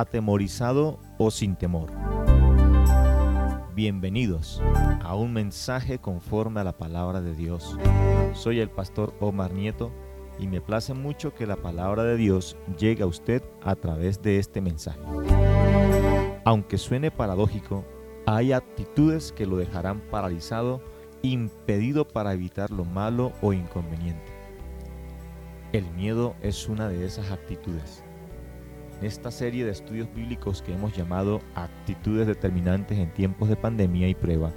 atemorizado o sin temor. Bienvenidos a un mensaje conforme a la palabra de Dios. Soy el pastor Omar Nieto y me place mucho que la palabra de Dios llegue a usted a través de este mensaje. Aunque suene paradójico, hay actitudes que lo dejarán paralizado, impedido para evitar lo malo o inconveniente. El miedo es una de esas actitudes. En esta serie de estudios bíblicos que hemos llamado actitudes determinantes en tiempos de pandemia y prueba,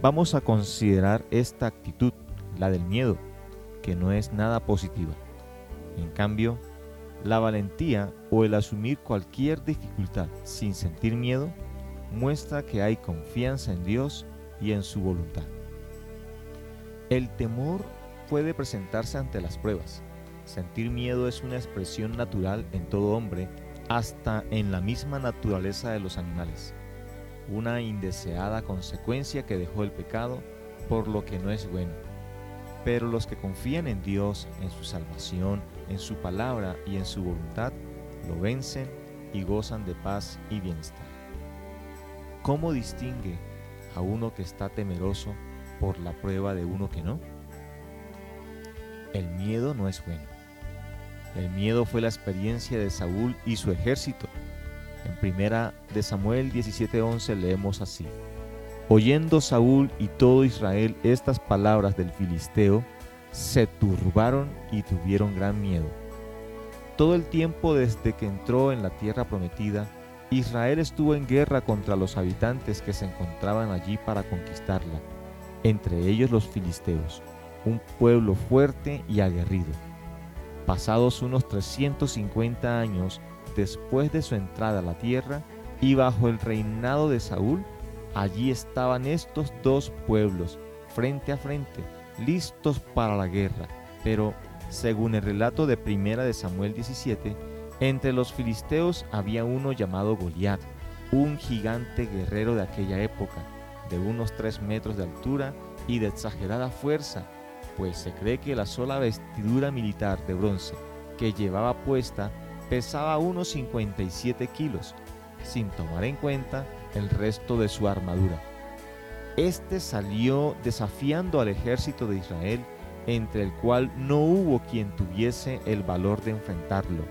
vamos a considerar esta actitud, la del miedo, que no es nada positiva. En cambio, la valentía o el asumir cualquier dificultad sin sentir miedo muestra que hay confianza en Dios y en su voluntad. El temor puede presentarse ante las pruebas, Sentir miedo es una expresión natural en todo hombre, hasta en la misma naturaleza de los animales. Una indeseada consecuencia que dejó el pecado por lo que no es bueno. Pero los que confían en Dios, en su salvación, en su palabra y en su voluntad, lo vencen y gozan de paz y bienestar. ¿Cómo distingue a uno que está temeroso por la prueba de uno que no? El miedo no es bueno. El miedo fue la experiencia de Saúl y su ejército. En primera de Samuel 17:11 leemos así: Oyendo Saúl y todo Israel estas palabras del filisteo, se turbaron y tuvieron gran miedo. Todo el tiempo desde que entró en la tierra prometida, Israel estuvo en guerra contra los habitantes que se encontraban allí para conquistarla, entre ellos los filisteos, un pueblo fuerte y aguerrido. Pasados unos 350 años después de su entrada a la tierra y bajo el reinado de Saúl, allí estaban estos dos pueblos frente a frente, listos para la guerra. Pero, según el relato de Primera de Samuel 17, entre los filisteos había uno llamado Goliat, un gigante guerrero de aquella época, de unos 3 metros de altura y de exagerada fuerza, pues se cree que la sola vestidura militar de bronce que llevaba puesta pesaba unos 57 kilos, sin tomar en cuenta el resto de su armadura. Este salió desafiando al ejército de Israel, entre el cual no hubo quien tuviese el valor de enfrentarlo.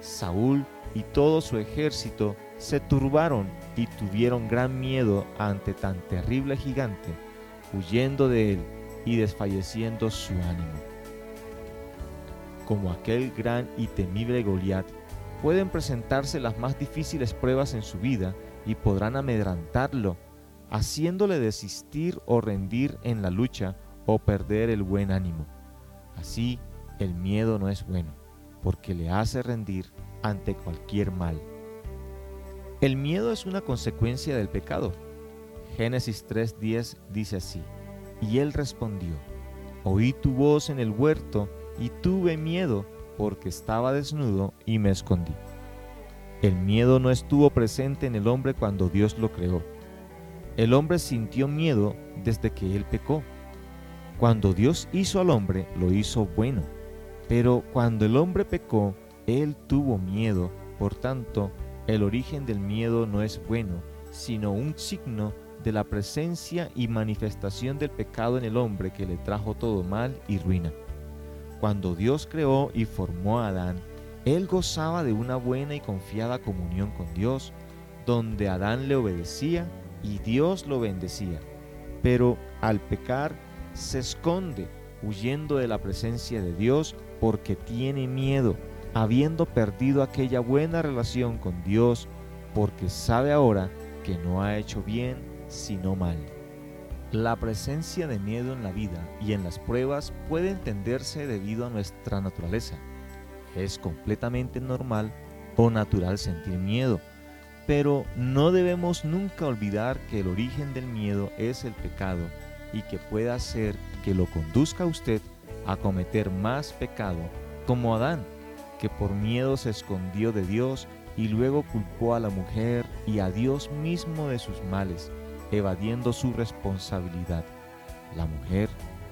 Saúl y todo su ejército se turbaron y tuvieron gran miedo ante tan terrible gigante, huyendo de él y desfalleciendo su ánimo. Como aquel gran y temible Goliat, pueden presentarse las más difíciles pruebas en su vida y podrán amedrantarlo, haciéndole desistir o rendir en la lucha o perder el buen ánimo. Así, el miedo no es bueno, porque le hace rendir ante cualquier mal. El miedo es una consecuencia del pecado. Génesis 3.10 dice así, y él respondió, Oí tu voz en el huerto y tuve miedo porque estaba desnudo y me escondí. El miedo no estuvo presente en el hombre cuando Dios lo creó. El hombre sintió miedo desde que él pecó. Cuando Dios hizo al hombre, lo hizo bueno. Pero cuando el hombre pecó, él tuvo miedo. Por tanto, el origen del miedo no es bueno, sino un signo la presencia y manifestación del pecado en el hombre que le trajo todo mal y ruina. Cuando Dios creó y formó a Adán, él gozaba de una buena y confiada comunión con Dios, donde Adán le obedecía y Dios lo bendecía. Pero al pecar se esconde, huyendo de la presencia de Dios porque tiene miedo, habiendo perdido aquella buena relación con Dios, porque sabe ahora que no ha hecho bien sino mal. La presencia de miedo en la vida y en las pruebas puede entenderse debido a nuestra naturaleza. Es completamente normal o natural sentir miedo, pero no debemos nunca olvidar que el origen del miedo es el pecado y que puede hacer que lo conduzca a usted a cometer más pecado, como Adán, que por miedo se escondió de Dios y luego culpó a la mujer y a Dios mismo de sus males evadiendo su responsabilidad. La mujer,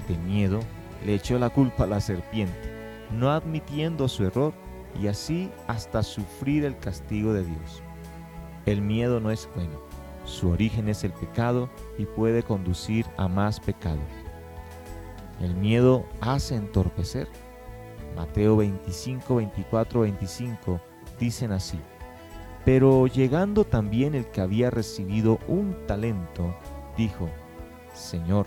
de miedo, le echó la culpa a la serpiente, no admitiendo su error y así hasta sufrir el castigo de Dios. El miedo no es bueno, su origen es el pecado y puede conducir a más pecado. El miedo hace entorpecer. Mateo 25, 24, 25 dicen así. Pero llegando también el que había recibido un talento, dijo, Señor,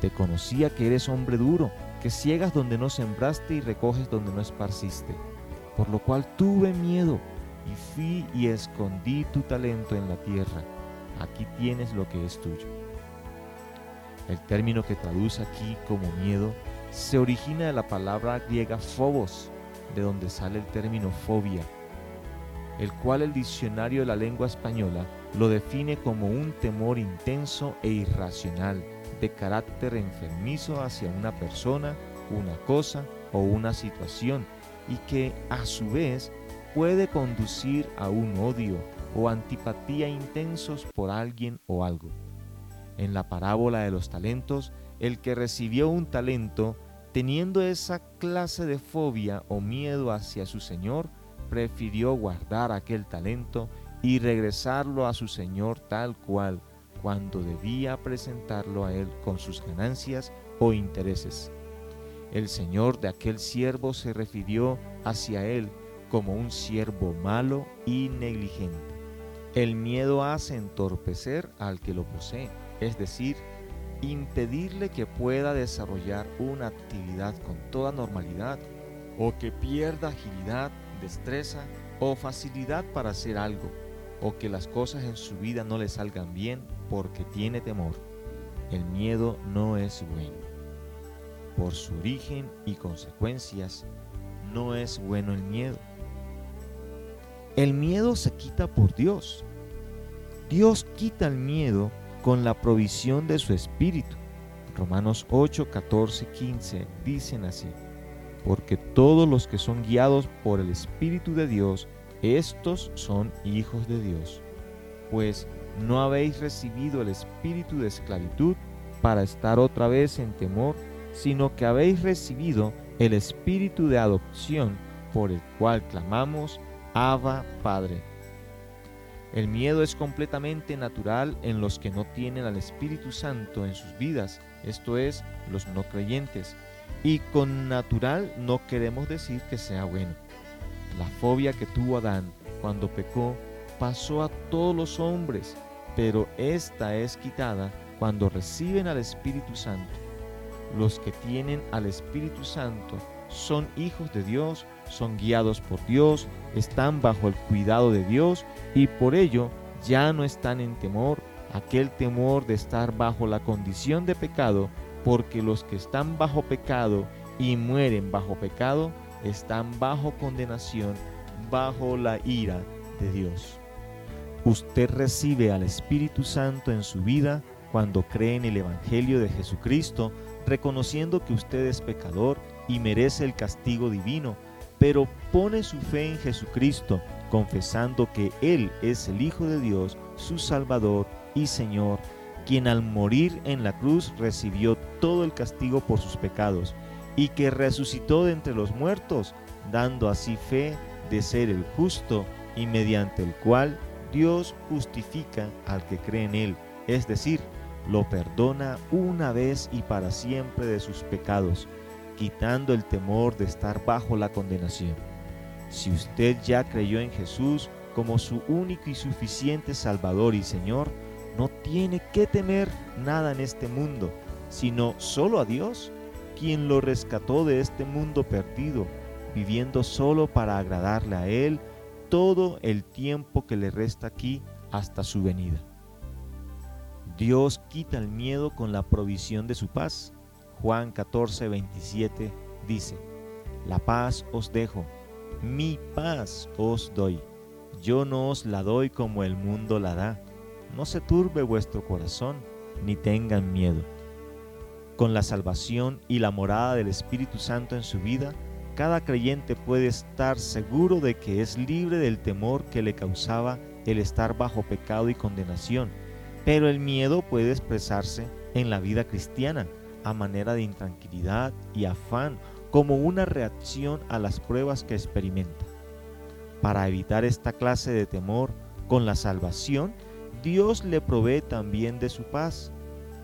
te conocía que eres hombre duro, que ciegas donde no sembraste y recoges donde no esparciste, por lo cual tuve miedo y fui y escondí tu talento en la tierra. Aquí tienes lo que es tuyo. El término que traduce aquí como miedo se origina de la palabra griega phobos, de donde sale el término fobia, el cual el diccionario de la lengua española lo define como un temor intenso e irracional de carácter enfermizo hacia una persona, una cosa o una situación y que a su vez puede conducir a un odio o antipatía intensos por alguien o algo. En la parábola de los talentos, el que recibió un talento, teniendo esa clase de fobia o miedo hacia su Señor, prefirió guardar aquel talento y regresarlo a su Señor tal cual, cuando debía presentarlo a Él con sus ganancias o intereses. El Señor de aquel siervo se refirió hacia Él como un siervo malo y negligente. El miedo hace entorpecer al que lo posee, es decir, impedirle que pueda desarrollar una actividad con toda normalidad o que pierda agilidad, destreza o facilidad para hacer algo o que las cosas en su vida no le salgan bien porque tiene temor. El miedo no es bueno. Por su origen y consecuencias, no es bueno el miedo. El miedo se quita por Dios. Dios quita el miedo con la provisión de su Espíritu. Romanos 8, 14, 15 dicen así, porque todos los que son guiados por el Espíritu de Dios, estos son hijos de Dios. Pues no habéis recibido el espíritu de esclavitud para estar otra vez en temor, sino que habéis recibido el espíritu de adopción por el cual clamamos, Abba Padre. El miedo es completamente natural en los que no tienen al Espíritu Santo en sus vidas, esto es, los no creyentes. Y con natural no queremos decir que sea bueno. La fobia que tuvo Adán cuando pecó pasó a todos los hombres, pero esta es quitada cuando reciben al Espíritu Santo. Los que tienen al Espíritu Santo son hijos de Dios, son guiados por Dios, están bajo el cuidado de Dios y por ello ya no están en temor, aquel temor de estar bajo la condición de pecado, porque los que están bajo pecado y mueren bajo pecado, están bajo condenación, bajo la ira de Dios. Usted recibe al Espíritu Santo en su vida cuando cree en el Evangelio de Jesucristo, reconociendo que usted es pecador y merece el castigo divino, pero pone su fe en Jesucristo, confesando que Él es el Hijo de Dios, su Salvador y Señor, quien al morir en la cruz recibió todo el castigo por sus pecados, y que resucitó de entre los muertos, dando así fe de ser el justo y mediante el cual Dios justifica al que cree en Él, es decir, lo perdona una vez y para siempre de sus pecados quitando el temor de estar bajo la condenación. Si usted ya creyó en Jesús como su único y suficiente Salvador y Señor, no tiene que temer nada en este mundo, sino solo a Dios, quien lo rescató de este mundo perdido, viviendo solo para agradarle a Él todo el tiempo que le resta aquí hasta su venida. Dios quita el miedo con la provisión de su paz Juan 14, 27 dice, La paz os dejo, mi paz os doy. Yo no os la doy como el mundo la da. No se turbe vuestro corazón, ni tengan miedo. Con la salvación y la morada del Espíritu Santo en su vida, cada creyente puede estar seguro de que es libre del temor que le causaba el estar bajo pecado y condenación, pero el miedo puede expresarse en la vida cristiana a manera de intranquilidad y afán, como una reacción a las pruebas que experimenta. Para evitar esta clase de temor con la salvación, Dios le provee también de su paz.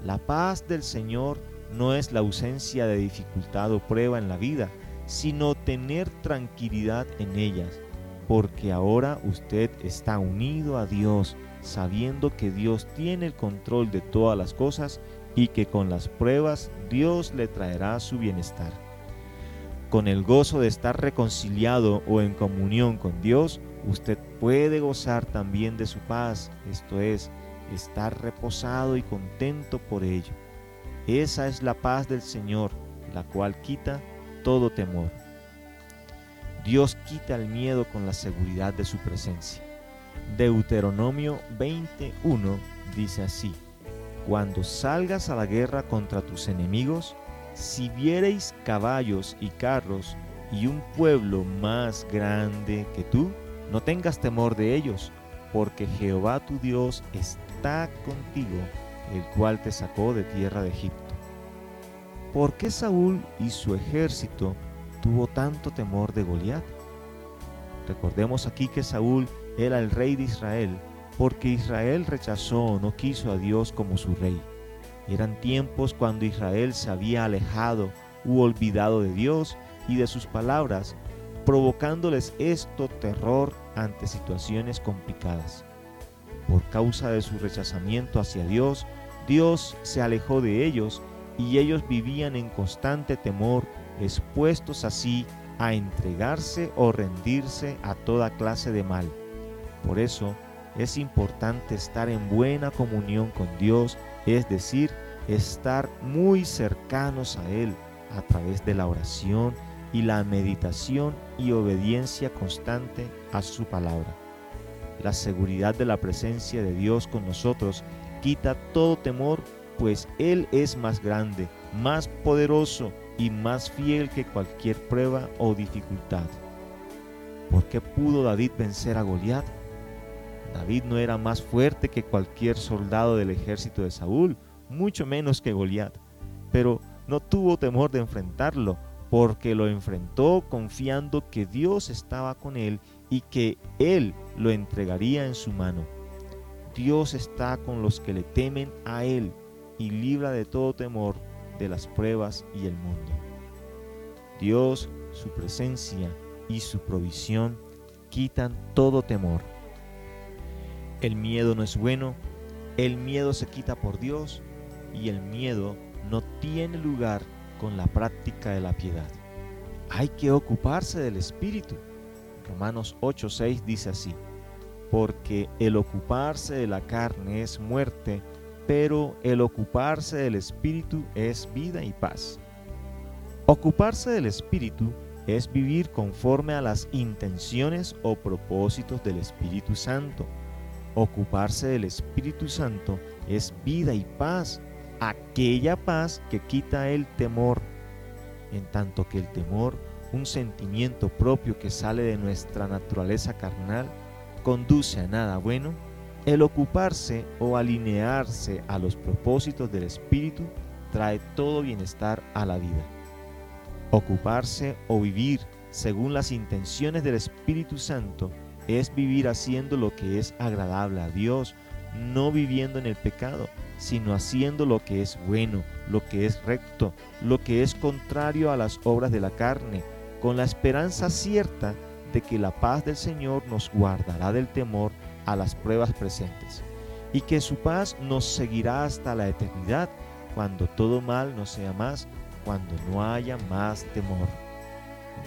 La paz del Señor no es la ausencia de dificultad o prueba en la vida, sino tener tranquilidad en ellas, porque ahora usted está unido a Dios, sabiendo que Dios tiene el control de todas las cosas y que con las pruebas Dios le traerá su bienestar. Con el gozo de estar reconciliado o en comunión con Dios, usted puede gozar también de su paz, esto es, estar reposado y contento por ello. Esa es la paz del Señor, la cual quita todo temor. Dios quita el miedo con la seguridad de su presencia. Deuteronomio 21 dice así, Cuando salgas a la guerra contra tus enemigos, si viereis caballos y carros y un pueblo más grande que tú, no tengas temor de ellos, porque Jehová tu Dios está contigo, el cual te sacó de tierra de Egipto. ¿Por qué Saúl y su ejército tuvo tanto temor de Goliat? Recordemos aquí que Saúl era el rey de Israel, porque Israel rechazó o no quiso a Dios como su rey. Eran tiempos cuando Israel se había alejado u olvidado de Dios y de sus palabras, provocándoles esto terror ante situaciones complicadas. Por causa de su rechazamiento hacia Dios, Dios se alejó de ellos y ellos vivían en constante temor, expuestos así a entregarse o rendirse a toda clase de mal. Por eso es importante estar en buena comunión con Dios es decir, estar muy cercanos a Él a través de la oración y la meditación y obediencia constante a su palabra. La seguridad de la presencia de Dios con nosotros quita todo temor, pues Él es más grande, más poderoso y más fiel que cualquier prueba o dificultad. ¿Por qué pudo David vencer a Goliat? David no era más fuerte que cualquier soldado del ejército de Saúl, mucho menos que Goliat, pero no tuvo temor de enfrentarlo, porque lo enfrentó confiando que Dios estaba con él y que él lo entregaría en su mano. Dios está con los que le temen a él y libra de todo temor de las pruebas y el mundo. Dios, su presencia y su provisión quitan todo temor. El miedo no es bueno, el miedo se quita por Dios y el miedo no tiene lugar con la práctica de la piedad. Hay que ocuparse del Espíritu. Romanos 8:6 dice así, porque el ocuparse de la carne es muerte, pero el ocuparse del Espíritu es vida y paz. Ocuparse del Espíritu es vivir conforme a las intenciones o propósitos del Espíritu Santo Ocuparse del Espíritu Santo es vida y paz, aquella paz que quita el temor, en tanto que el temor, un sentimiento propio que sale de nuestra naturaleza carnal, conduce a nada bueno, el ocuparse o alinearse a los propósitos del Espíritu trae todo bienestar a la vida. Ocuparse o vivir según las intenciones del Espíritu Santo es vivir haciendo lo que es agradable a Dios, no viviendo en el pecado, sino haciendo lo que es bueno, lo que es recto, lo que es contrario a las obras de la carne, con la esperanza cierta de que la paz del Señor nos guardará del temor a las pruebas presentes, y que su paz nos seguirá hasta la eternidad, cuando todo mal no sea más, cuando no haya más temor.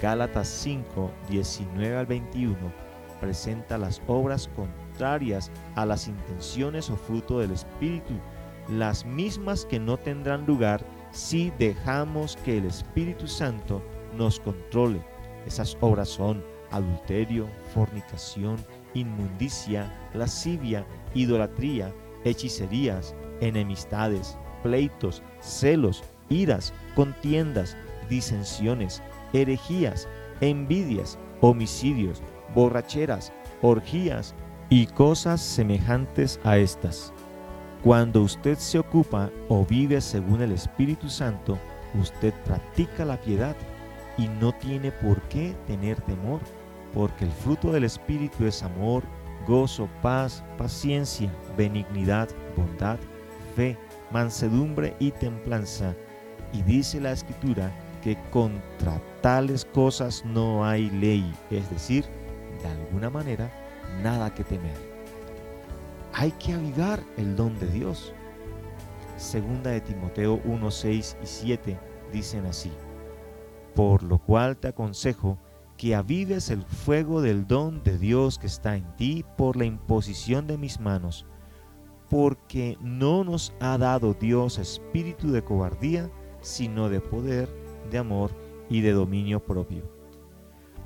Gálatas 5, 19 al 21 presenta las obras contrarias a las intenciones o fruto del Espíritu, las mismas que no tendrán lugar si dejamos que el Espíritu Santo nos controle. Esas obras son adulterio, fornicación, inmundicia, lascivia, idolatría, hechicerías, enemistades, pleitos, celos, iras, contiendas, disensiones, herejías, envidias, homicidios, borracheras, orgías y cosas semejantes a estas. Cuando usted se ocupa o vive según el Espíritu Santo, usted practica la piedad. y no tiene por qué tener temor, porque el fruto del Espíritu es amor, gozo, paz, paciencia, benignidad, bondad, fe, mansedumbre y templanza. Y dice la Escritura que contra tales cosas no hay ley, es decir, de alguna manera, nada que temer. Hay que avivar el don de Dios. Segunda de Timoteo 1, 6 y 7 dicen así, por lo cual te aconsejo que avives el fuego del don de Dios que está en ti por la imposición de mis manos, porque no nos ha dado Dios espíritu de cobardía, sino de poder, de amor y de dominio propio.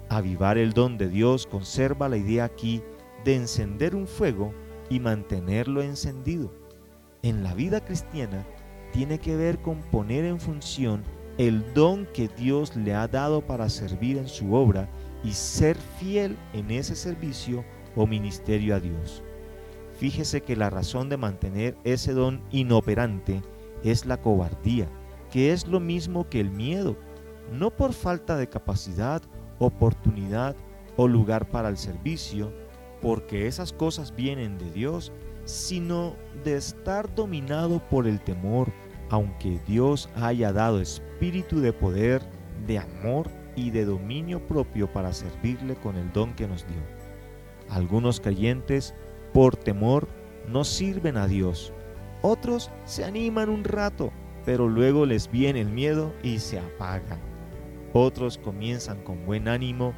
Avivar el don de Dios conserva la idea aquí de encender un fuego y mantenerlo encendido. En la vida cristiana tiene que ver con poner en función el don que Dios le ha dado para servir en su obra y ser fiel en ese servicio o ministerio a Dios. Fíjese que la razón de mantener ese don inoperante es la cobardía, que es lo mismo que el miedo, no por falta de capacidad, oportunidad o lugar para el servicio, porque esas cosas vienen de Dios, sino de estar dominado por el temor, aunque Dios haya dado espíritu de poder, de amor y de dominio propio para servirle con el don que nos dio. Algunos creyentes, por temor, no sirven a Dios. Otros se animan un rato, pero luego les viene el miedo y se apagan. Otros comienzan con buen ánimo,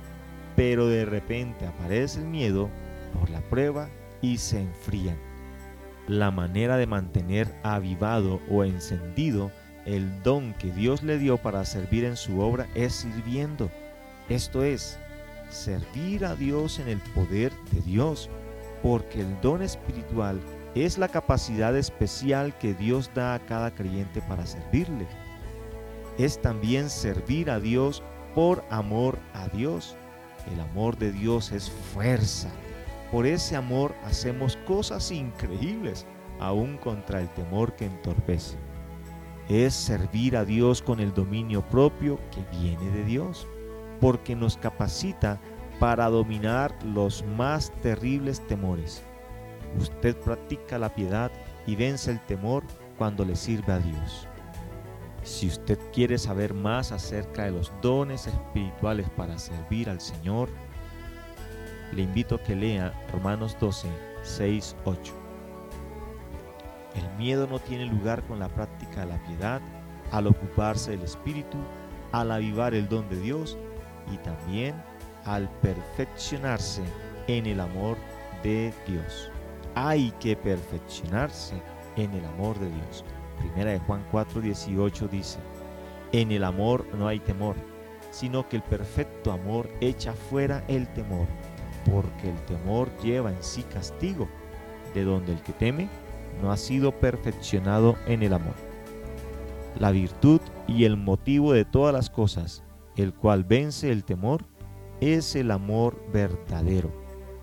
pero de repente aparece el miedo por la prueba y se enfrían la manera de mantener avivado o encendido el don que Dios le dio para servir en su obra es sirviendo. Esto es, servir a Dios en el poder de Dios, porque el don espiritual es la capacidad especial que Dios da a cada creyente para servirle. Es también servir a Dios por amor a Dios. El amor de Dios es fuerza, por ese amor hacemos cosas increíbles, aún contra el temor que entorpece. Es servir a Dios con el dominio propio que viene de Dios, porque nos capacita para dominar los más terribles temores. Usted practica la piedad y vence el temor cuando le sirve a Dios. Si usted quiere saber más acerca de los dones espirituales para servir al Señor, le invito a que lea Romanos 12, 6, 8. El miedo no tiene lugar con la práctica de la piedad, al ocuparse del Espíritu, al avivar el don de Dios y también al perfeccionarse en el amor de Dios. Hay que perfeccionarse en el amor de Dios. Primera de Juan 4, 18 dice, en el amor no hay temor, sino que el perfecto amor echa fuera el temor porque el temor lleva en sí castigo, de donde el que teme no ha sido perfeccionado en el amor. La virtud y el motivo de todas las cosas, el cual vence el temor, es el amor verdadero,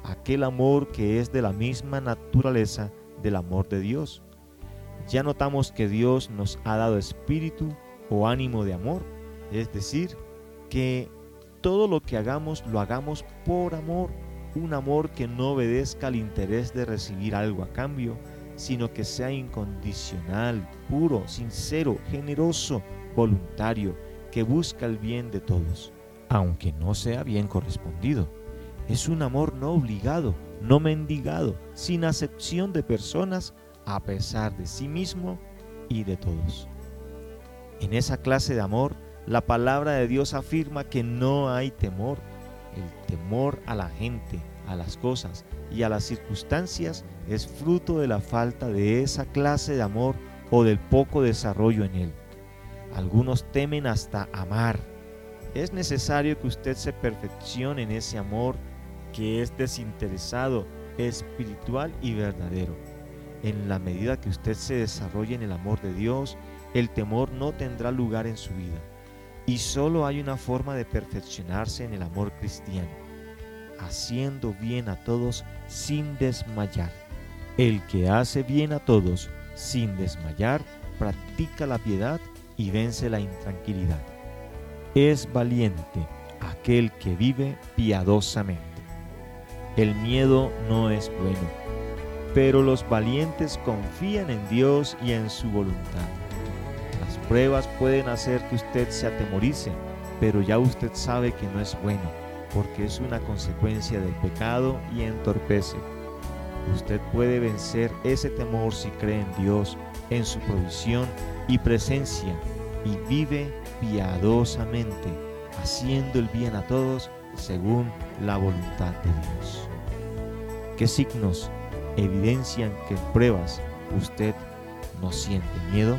aquel amor que es de la misma naturaleza del amor de Dios. Ya notamos que Dios nos ha dado espíritu o ánimo de amor, es decir, que todo lo que hagamos lo hagamos por amor un amor que no obedezca al interés de recibir algo a cambio, sino que sea incondicional, puro, sincero, generoso, voluntario, que busca el bien de todos, aunque no sea bien correspondido. Es un amor no obligado, no mendigado, sin acepción de personas, a pesar de sí mismo y de todos. En esa clase de amor, la palabra de Dios afirma que no hay temor, el temor a la gente, a las cosas y a las circunstancias es fruto de la falta de esa clase de amor o del poco desarrollo en él. Algunos temen hasta amar. Es necesario que usted se perfeccione en ese amor que es desinteresado, espiritual y verdadero. En la medida que usted se desarrolle en el amor de Dios, el temor no tendrá lugar en su vida y solo hay una forma de perfeccionarse en el amor cristiano, haciendo bien a todos sin desmayar. El que hace bien a todos sin desmayar, practica la piedad y vence la intranquilidad. Es valiente aquel que vive piadosamente. El miedo no es bueno, pero los valientes confían en Dios y en su voluntad. Pruebas pueden hacer que usted se atemorice, pero ya usted sabe que no es bueno, porque es una consecuencia del pecado y entorpece. Usted puede vencer ese temor si cree en Dios, en su provisión y presencia, y vive piadosamente, haciendo el bien a todos según la voluntad de Dios. ¿Qué signos evidencian que en pruebas usted no siente miedo?